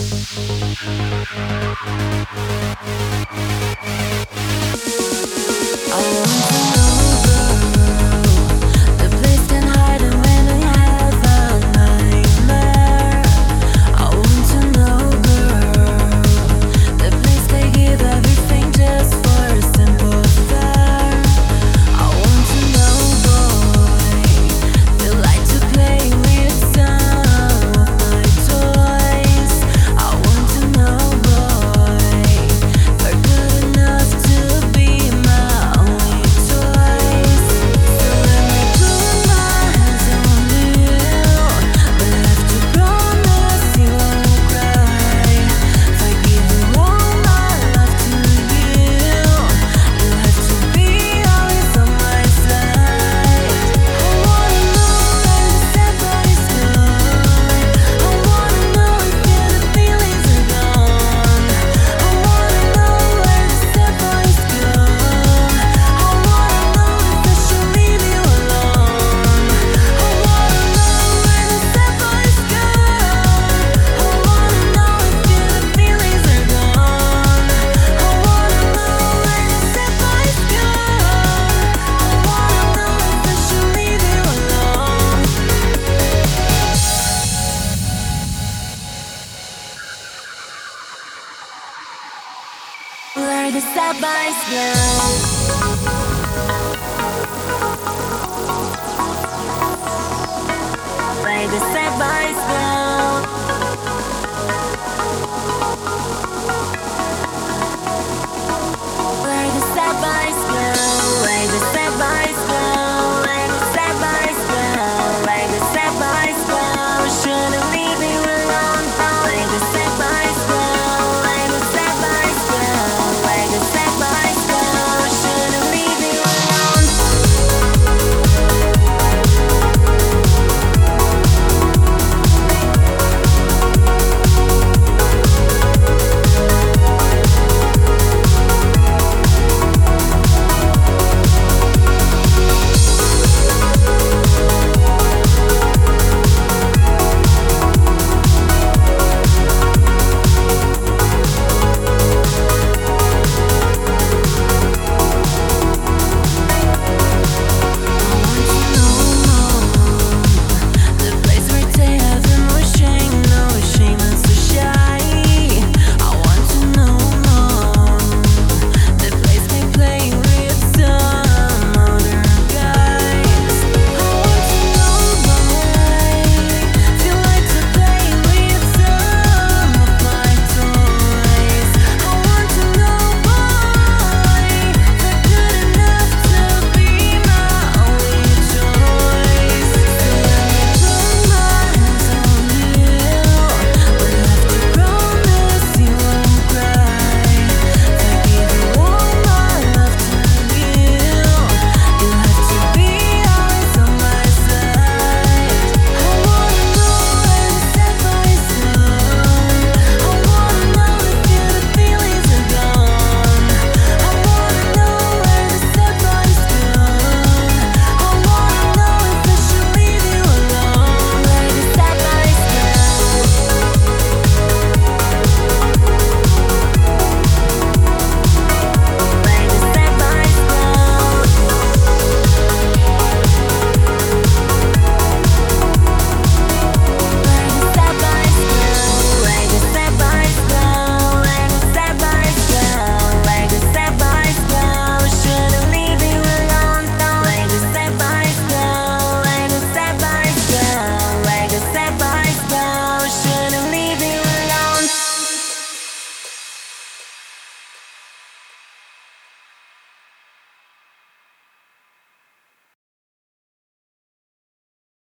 Where the stop by slow.